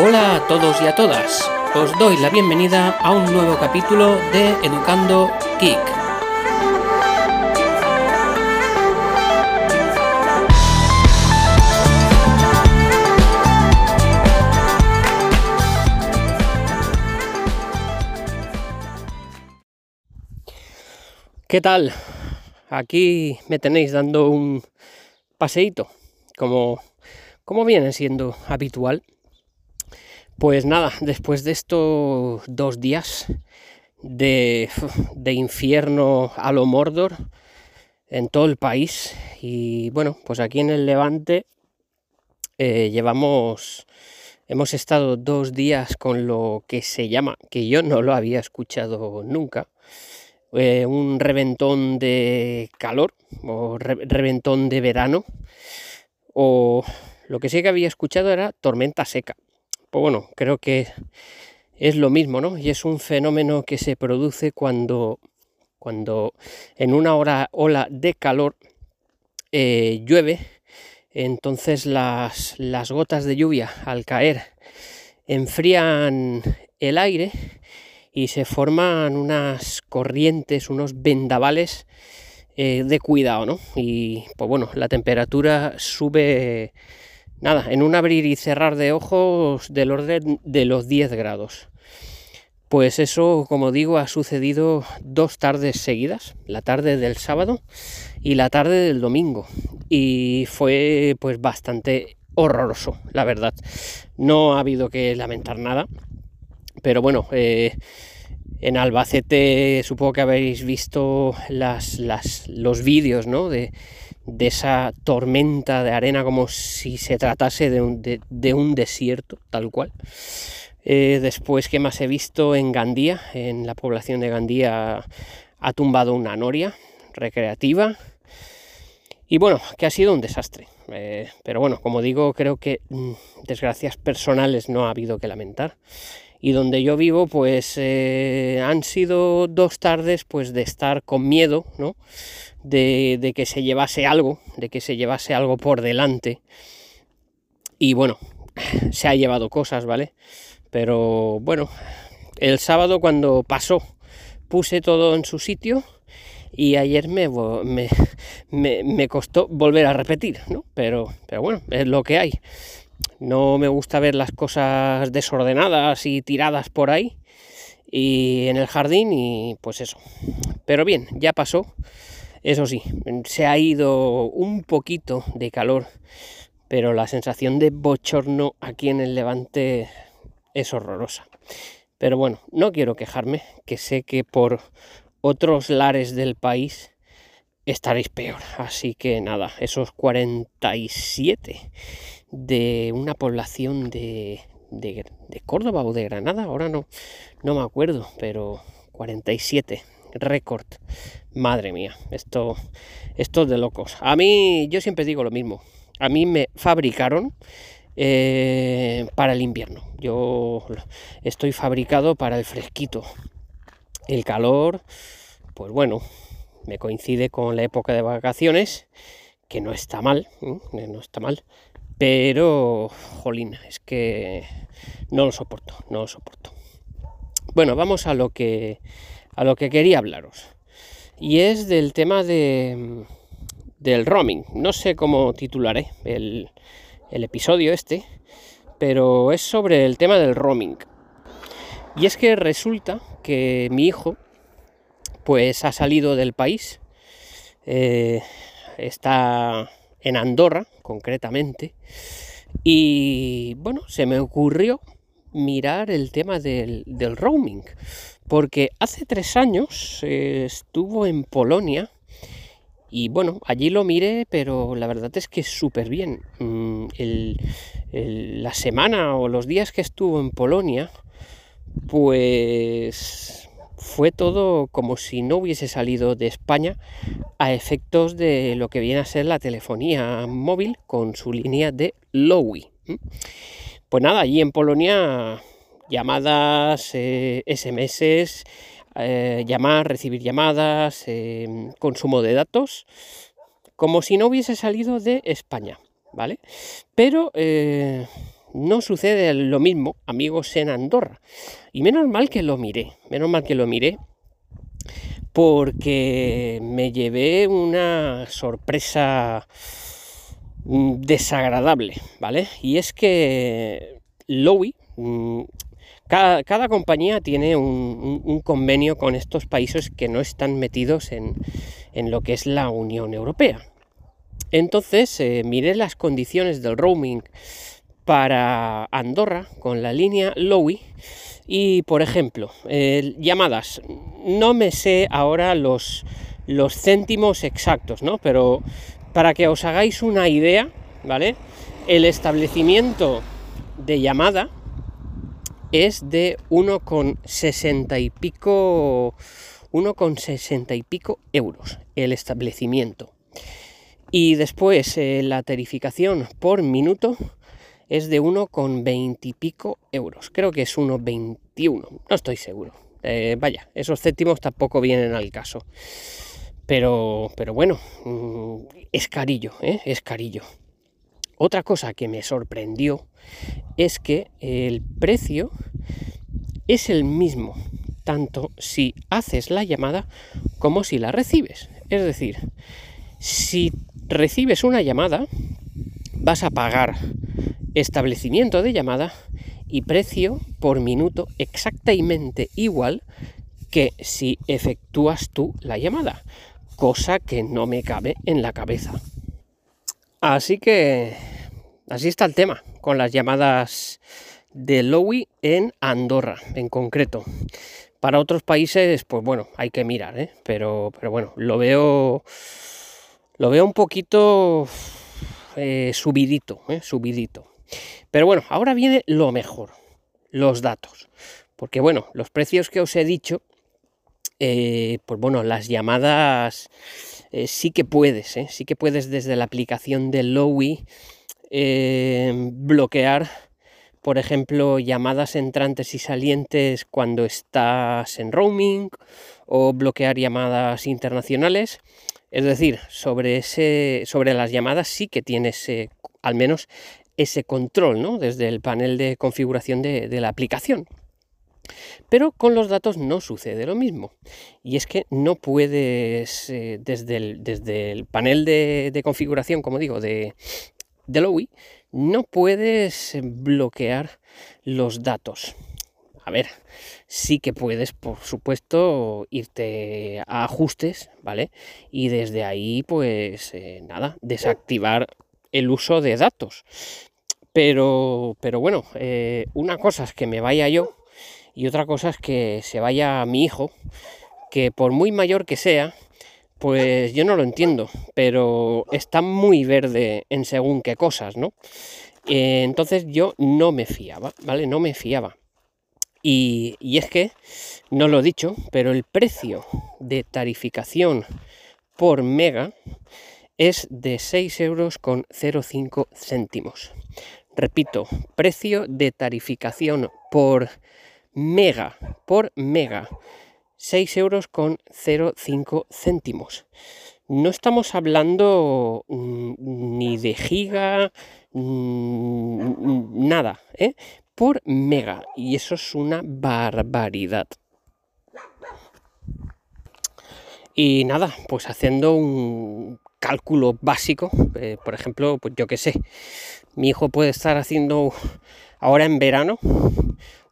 Hola a todos y a todas. Os doy la bienvenida a un nuevo capítulo de Educando Geek. ¿Qué tal? Aquí me tenéis dando un paseíto, como, como viene siendo habitual. Pues nada, después de estos dos días de, de, infierno a lo Mordor en todo el país, y bueno, pues aquí en el Levante eh, llevamos, hemos estado dos días con lo que se llama, que yo no lo había escuchado nunca, eh, un reventón de calor o re reventón de verano, o lo que sí que había escuchado era tormenta seca pues bueno, creo que es lo mismo, ¿no? Y es un fenómeno que se produce cuando, cuando en una hora, ola de calor eh, llueve, entonces las, las gotas de lluvia al caer enfrían el aire y se forman unas corrientes, unos vendavales eh, de cuidado, ¿no? Y pues bueno, la temperatura sube nada, en un abrir y cerrar de ojos del orden de los 10 grados. Pues eso, como digo, ha sucedido dos tardes seguidas, la tarde del sábado y la tarde del domingo. Y fue pues bastante horroroso, la verdad. No ha habido que lamentar nada, pero bueno, eh, en Albacete supongo que habéis visto las, los vídeos, ¿no? De, de esa tormenta de arena como si se tratase de un, de, un desierto, tal cual. Eh, después, que más he visto? En Gandía, en la población de Gandía, ha tumbado una noria recreativa. Y bueno, que ha sido un desastre. Eh, pero bueno, como digo, creo que mmm, desgracias personales no ha habido que lamentar. Y donde yo vivo, pues eh, han sido dos tardes pues de estar con miedo, ¿no? De, que se llevase algo, de que se llevase algo por delante. Y bueno, se ha llevado cosas, ¿vale? Pero bueno, el sábado cuando pasó, puse todo en su sitio y ayer me, me, me, me costó volver a repetir, ¿no? Pero, pero bueno, es lo que hay. No me gusta ver las cosas desordenadas y tiradas por ahí y en el jardín y pues eso. Pero bien, ya pasó eso sí, se ha ido un poquito de calor, pero la sensación de bochorno aquí en el Levante es horrorosa. Pero bueno, no quiero quejarme, que sé que por otros lares del país estaréis peor. Así que nada, esos 47 de una población de, de, Córdoba o de Granada, ahora no, no me acuerdo, pero 47 récord. Madre mía, esto, esto es de locos. A mí, yo siempre digo lo mismo. A mí me fabricaron eh, para el invierno. Yo estoy fabricado para el fresquito. El calor, pues bueno, me coincide con la época de vacaciones, que no está mal, ¿eh? no está mal, pero, jolín, es que no lo soporto, no lo soporto. Bueno, vamos a lo que a lo que quería hablaros. Y es del tema de, del roaming. No sé cómo titularé el, el episodio este, pero es sobre el tema del roaming. Y es que resulta que mi hijo, pues ha salido del país, eh, está en Andorra, concretamente, y bueno, se me ocurrió mirar el tema del, del roaming, porque hace tres años eh, estuvo en Polonia y bueno, allí lo miré, pero la verdad es que súper bien. Mm, la semana o los días que estuvo en Polonia, pues fue todo como si no hubiese salido de España a efectos de lo que viene a ser la telefonía móvil con su línea de Lowy. Pues nada, allí en Polonia llamadas, eh, SMS, eh, llamar, recibir llamadas, eh, consumo de datos, como si no hubiese salido de España, ¿vale? Pero no sucede lo mismo, amigos, en Andorra. Y menos mal que lo miré, menos mal que lo miré, porque me llevé una sorpresa mm, desagradable, ¿vale? Y es que Lowy, mm, cada, compañía tiene un, convenio con estos países que no están metidos en, lo que es la Unión Europea. Entonces eh, miré las condiciones del roaming para Andorra con la línea Lowy y, por ejemplo, llamadas. No me sé ahora los, los céntimos exactos, ¿no? Pero para que os hagáis una idea, ¿vale? El establecimiento de llamada es de 1,60 y pico 1,60 y pico euros el establecimiento. Y después eh, la tarificación por minuto es de 1,20 y pico euros. Creo que es 1,21, no estoy seguro. Eh, vaya, esos céntimos tampoco vienen al caso. Pero, pero bueno, mm, es carillo, ¿eh? es carillo. Otra cosa que me sorprendió es que el precio es el mismo, tanto si haces la llamada como si la recibes. Es decir, si recibes una llamada, vas a pagar establecimiento de llamada y precio por minuto exactamente igual que si efectúas tú la llamada, cosa que no me cabe en la cabeza. Así que así está el tema con las llamadas de Lowy en Andorra en concreto. Para otros países, pues bueno, hay que mirar, ¿eh? pero, pero bueno, lo veo, lo veo un poquito eh, subidito, ¿eh? subidito. Pero bueno, ahora viene lo mejor, los datos. Porque bueno, los precios que os he dicho, eh, pues bueno, las llamadas eh, sí que puedes, ¿eh? sí que puedes desde la aplicación de Lowy bloquear, por ejemplo, llamadas entrantes y salientes cuando estás en roaming o bloquear llamadas internacionales. Es decir, sobre, ese, sobre las llamadas sí que tienes al menos ese control ¿no? desde el panel de configuración de, la aplicación. Pero con los datos no sucede lo mismo. Y es que no puedes, eh, desde, el, desde, el, panel de, configuración, como digo, de, de no puedes bloquear los datos. A ver, sí que puedes, por supuesto, irte a ajustes, ¿vale? Y desde ahí, pues eh, nada, desactivar el uso de datos. Pero, pero bueno, eh, una cosa es que me vaya yo y otra cosa es que se vaya mi hijo, que por muy mayor que sea, pues yo no lo entiendo, pero está muy verde en según qué cosas, ¿no? Eh, entonces yo no me fiaba, ¿vale? No me fiaba. Y, y, es que, no lo he dicho, pero el precio de tarificación por mega es de 6 euros con 0,5 céntimos. Repito, precio de tarificación por mega, por mega, 6 euros con 0,5 céntimos. No estamos hablando mm, ni de giga, mm, nada, ¿eh? por mega. Y eso es una barbaridad. Y nada, pues haciendo un cálculo básico, eh, por ejemplo, pues yo qué sé, mi hijo puede estar haciendo ahora en verano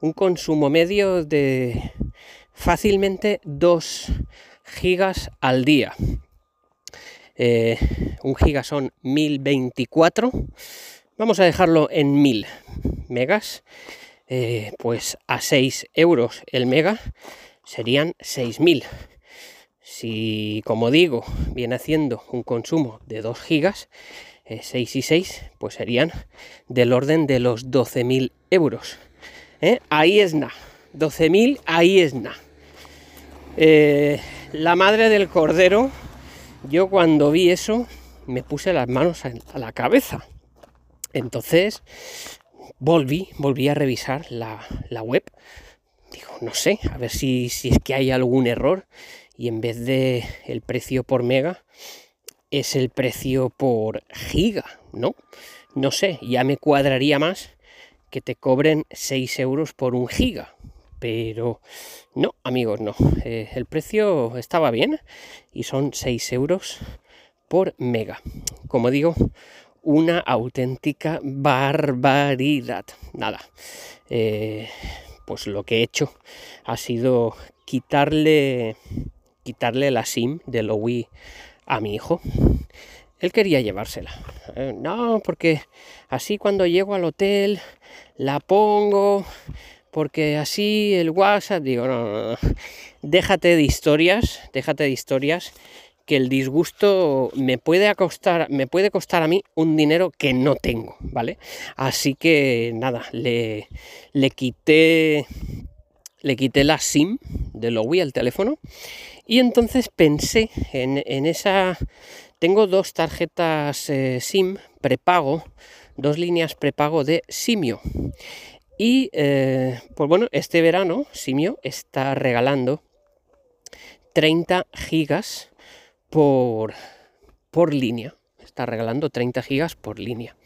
un consumo medio de fácilmente 2 gigas al día. Eh, un giga son 1024. Vamos a dejarlo en 1000 megas. Eh, pues a 6 euros el mega serían 6000 si, como digo, viene haciendo un consumo de 2 gigas, 6 eh, y 6, pues serían del orden de los 12.000 euros. ¿eh? Ahí es nada. 12.000, ahí es. Eh, la madre del cordero, yo cuando vi eso, me puse las manos a, la cabeza. Entonces, volví, volví a revisar la, web. Digo, no sé, a ver si, si es que hay algún error y en vez de el precio por mega es el precio por giga, ¿no? No sé, ya me cuadraría más que te cobren 6 euros por un giga. Pero no, amigos, no. Eh, el precio estaba bien y son 6 euros por mega. Como digo, una auténtica barbaridad. Nada. Eh, pues lo que he hecho ha sido quitarle quitarle la SIM de lo Wii a mi hijo. Él quería llevársela. Eh, no, porque así cuando llego al hotel la pongo, porque así el WhatsApp, digo, no, no, no. déjate de historias, déjate de historias, que el disgusto me puede costar, me puede costar a mí un dinero que no tengo, ¿vale? Así que nada, le, le quité le quité la SIM de lo Wii al teléfono y entonces pensé en, esa... Tengo dos tarjetas eh, SIM prepago, dos líneas prepago de Simio. Y eh, pues bueno, este verano Simio está regalando 30 gigas por, por línea. Está regalando 30 gigas por línea.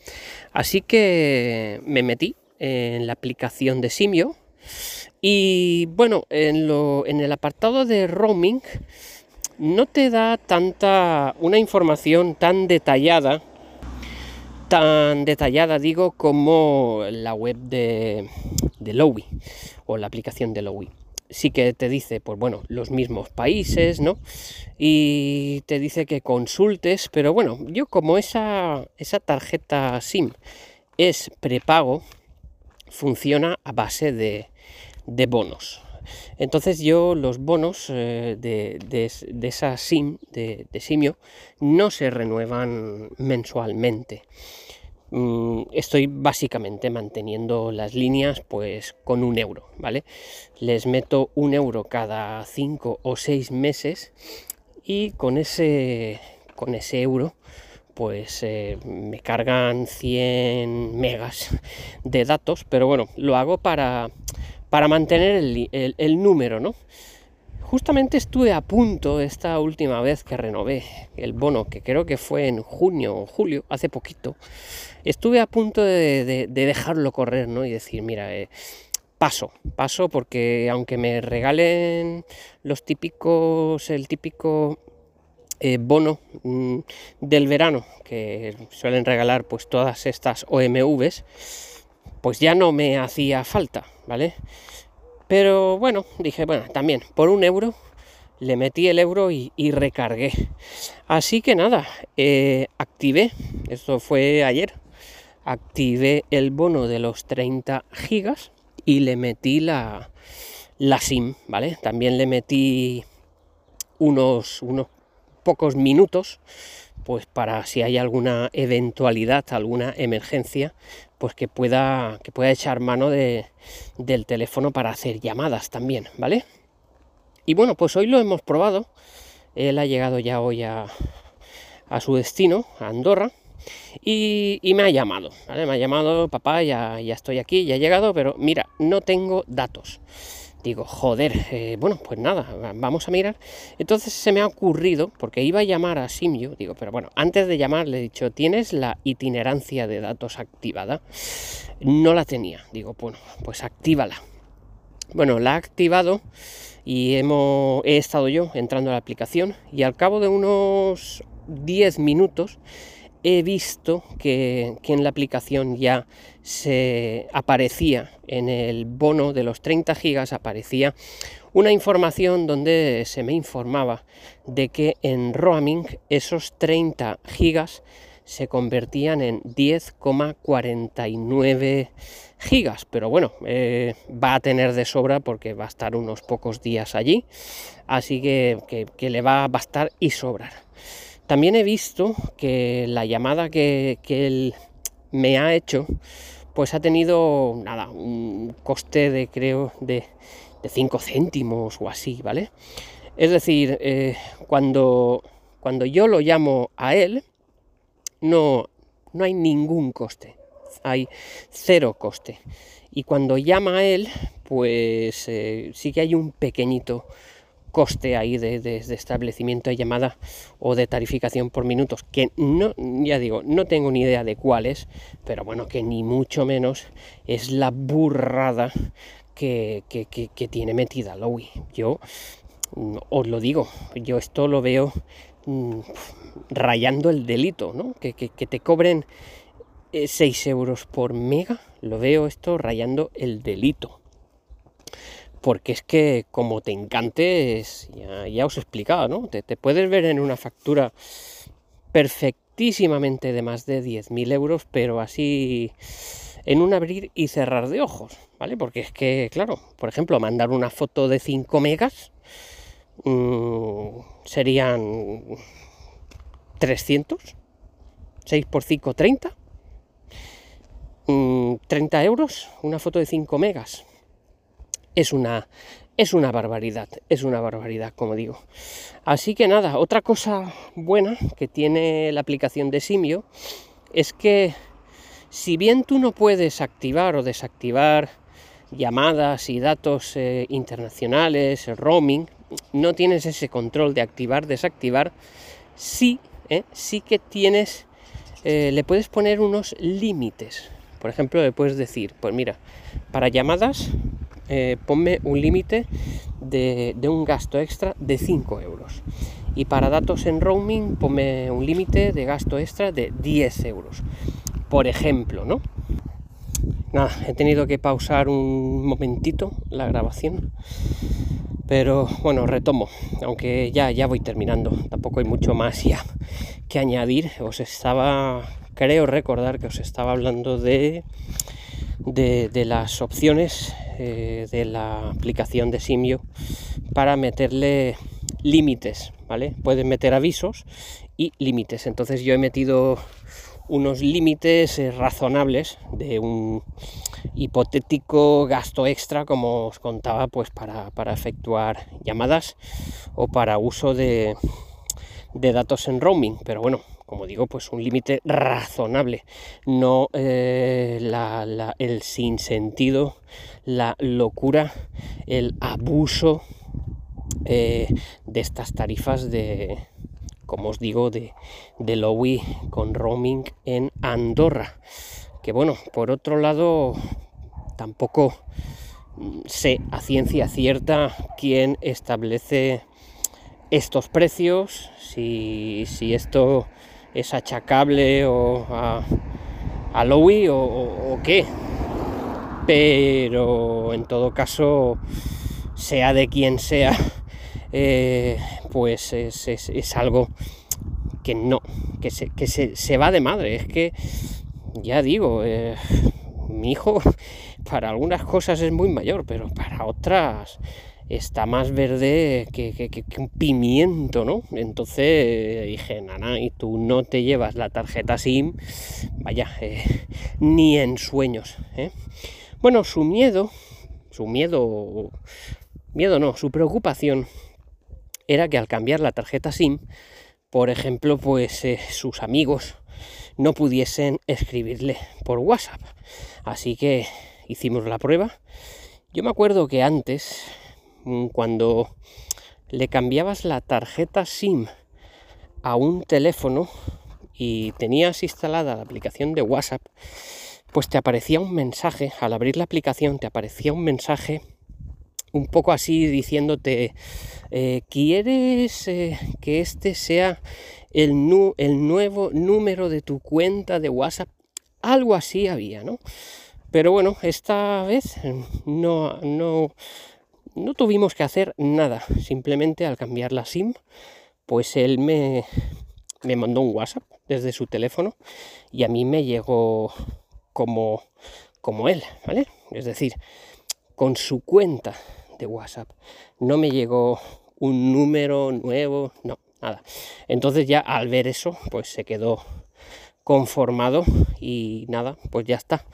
Así que me metí en la aplicación de Simio y bueno, en, lo, en el apartado de roaming no te da tanta una información tan detallada, tan detallada digo, como la web de, de Lowy o la aplicación de Lowy. Sí que te dice, pues bueno, los mismos países, ¿no? Y te dice que consultes, pero bueno, yo como esa, esa tarjeta SIM es prepago, funciona a base de, de bonos. Entonces yo los bonos eh, de, esa SIM, de, Simio, no se renuevan mensualmente. Mm, estoy básicamente manteniendo las líneas pues con un euro, ¿vale? Les meto un euro cada cinco o seis meses y con ese, con ese euro pues eh, me cargan 100 megas de datos, pero bueno, lo hago para para mantener el, número, ¿no? Justamente estuve a punto esta última vez que renové el bono, que creo que fue en junio o julio, hace poquito, estuve a punto de, dejarlo correr, ¿no? Y decir, mira, eh, paso, paso, porque aunque me regalen los típicos, el típico eh, bono mm, del verano, que suelen regalar pues todas estas OMVs, pues ya no me hacía falta, ¿vale? Pero bueno, dije, bueno, también por un euro le metí el euro y, recargué. Así que nada, eh, activé, esto fue ayer, activé el bono de los 30 gigas y le metí la, la SIM, ¿vale? También le metí unos, unos pocos minutos, pues para si hay alguna eventualidad, alguna emergencia, pues que pueda, que pueda echar mano de, del teléfono para hacer llamadas también, ¿vale? Y bueno, pues hoy lo hemos probado. Él ha llegado ya hoy a, a su destino, a Andorra, y, me ha llamado. Me ha llamado, papá, ya, ya estoy aquí, ya he llegado, pero mira, no tengo datos. Digo, joder, eh, bueno, pues nada, vamos a mirar. Entonces se me ha ocurrido, porque iba a llamar a Simio, digo, pero bueno, antes de llamar le he dicho, ¿tienes la itinerancia de datos activada? No la tenía. Digo, bueno, pues actívala. Bueno, la ha activado y hemos, he estado yo entrando a la aplicación y al cabo de unos 10 minutos he visto que, en la aplicación ya se aparecía en el bono de los 30 gigas aparecía una información donde se me informaba de que en roaming esos 30 gigas se convertían en 10,49 gigas. Pero bueno eh, va a tener de sobra porque va a estar unos pocos días allí así que, que le va a bastar y sobrar también he visto que la llamada que, él me ha hecho, pues ha tenido nada, un coste de creo de, 5 céntimos o así, ¿vale? Es decir, eh, cuando, cuando yo lo llamo a él, no, no hay ningún coste, hay cero coste. Y cuando llama a él, pues eh, sí que hay un pequeñito coste ahí de, establecimiento de llamada o de tarificación por minutos, que no, ya digo, no tengo ni idea de cuál es, pero bueno, que ni mucho menos es la burrada que, tiene metida Lowy. Yo mm, os lo digo, yo esto lo veo mm, rayando el delito, ¿no? Que, te cobren 6 eh, euros por mega, lo veo esto rayando el delito porque es que como te encante, ya, os he explicado, ¿no? Te, puedes ver en una factura perfectísimamente de más de 10.000 euros, pero así en un abrir y cerrar de ojos, ¿vale? Porque es que, claro, por ejemplo, mandar una foto de 5 megas mm, serían 300, 6 por 5, 30. 30 euros, una foto de 5 megas es una, es una barbaridad, es una barbaridad, como digo. Así que nada, otra cosa buena que tiene la aplicación de Simio es que si bien tú no puedes activar o desactivar llamadas y datos eh, internacionales, roaming, no tienes ese control de activar, desactivar, sí, eh, sí que tienes, eh, le puedes poner unos límites. Por ejemplo, le puedes decir, pues mira, para llamadas eh, ponme un límite de, un gasto extra de 5 euros. Y para datos en roaming, ponme un límite de gasto extra de 10 euros. Por ejemplo, ¿no? Nada, he tenido que pausar un momentito la grabación. Pero bueno, retomo, aunque ya, ya voy terminando. Tampoco hay mucho más ya que añadir. Os estaba, creo recordar que os estaba hablando de, de, de las opciones eh, de la aplicación de Simio para meterle límites, ¿vale? Pueden meter avisos y límites. Entonces yo he metido unos límites eh, razonables de un hipotético gasto extra, como os contaba, pues para, para efectuar llamadas o para uso de, de datos en roaming. Pero bueno, como digo, pues un límite razonable, no eh, el sinsentido, la locura, el abuso eh, de estas tarifas de, como os digo, de, de Lowy con roaming en Andorra. Que bueno, por otro lado, tampoco sé a ciencia cierta quién establece estos precios, si, si esto es achacable o a, a Lowy o, qué. Pero en todo caso, sea de quien sea, eh, pues es, algo que no, que, se, que se, va de madre. Es que, ya digo, eh, mi hijo para algunas cosas es muy mayor, pero para otras está más verde que, un pimiento, ¿no? Entonces dije, nana, y tú no te llevas la tarjeta SIM, vaya, eh, ni en sueños. ¿eh? Bueno, su miedo, su miedo, miedo no, su preocupación era que al cambiar la tarjeta SIM, por ejemplo, pues eh, sus amigos no pudiesen escribirle por WhatsApp. Así que hicimos la prueba. Yo me acuerdo que antes, cuando le cambiabas la tarjeta SIM a un teléfono y tenías instalada la aplicación de WhatsApp, pues te aparecía un mensaje, al abrir la aplicación te aparecía un mensaje un poco así diciéndote, eh, ¿quieres eh, que este sea el, el nuevo número de tu cuenta de WhatsApp? Algo así había, ¿no? Pero bueno, esta vez no, no, no tuvimos que hacer nada, simplemente al cambiar la SIM, pues él me, me mandó un WhatsApp desde su teléfono y a mí me llegó como, como él, ¿vale? Es decir, con su cuenta de WhatsApp. No me llegó un número nuevo, no, nada. Entonces ya al ver eso, pues se quedó conformado y nada, pues ya está.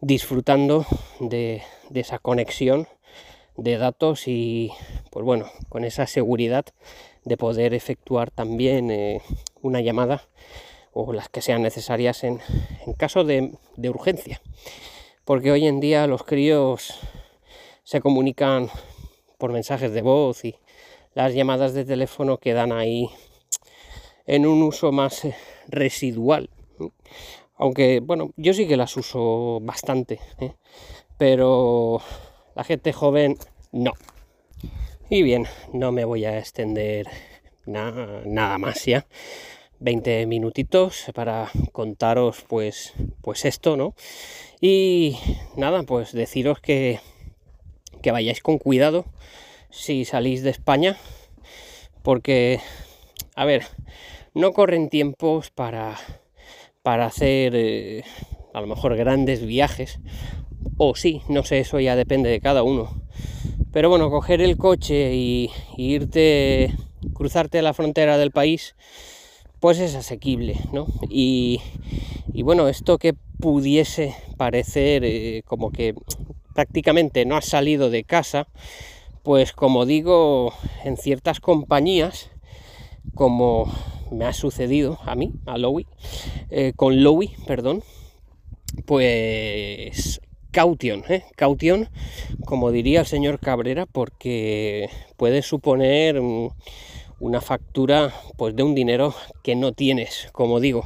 Disfrutando de, de esa conexión de datos y pues bueno, con esa seguridad de poder efectuar también eh, una llamada o las que sean necesarias en, caso de, urgencia. Porque hoy en día los críos se comunican por mensajes de voz y, las llamadas de teléfono quedan ahí en un uso más eh, residual. Aunque, bueno, yo sí que las uso bastante, ¿eh? pero la gente joven no. Y bien, no me voy a extender nada más ya. 20 minutitos para contaros pues pues esto, ¿no? Y nada, pues deciros que que vayáis con cuidado si salís de España porque a ver, no corren tiempos para para hacer eh, a lo mejor grandes viajes o sí, no sé, eso ya depende de cada uno. Pero bueno, coger el coche y, irte, cruzarte la frontera del país, pues es asequible, ¿no? Y, bueno, esto que pudiese parecer eh, como que prácticamente no has salido de casa, pues como digo, en ciertas compañías, como me ha sucedido a mí, a Lowy, eh, con Lowy, perdón, pues caution, ¿eh? caution, como diría el señor Cabrera, porque puede suponer una factura pues de un dinero que no tienes, como digo.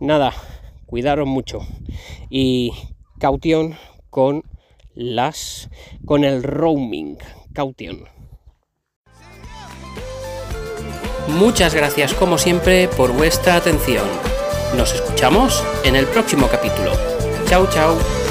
Nada, cuidaros mucho y caution con las con el roaming, caution. Muchas gracias como siempre por vuestra atención. Nos escuchamos en el próximo capítulo. Chao, chao.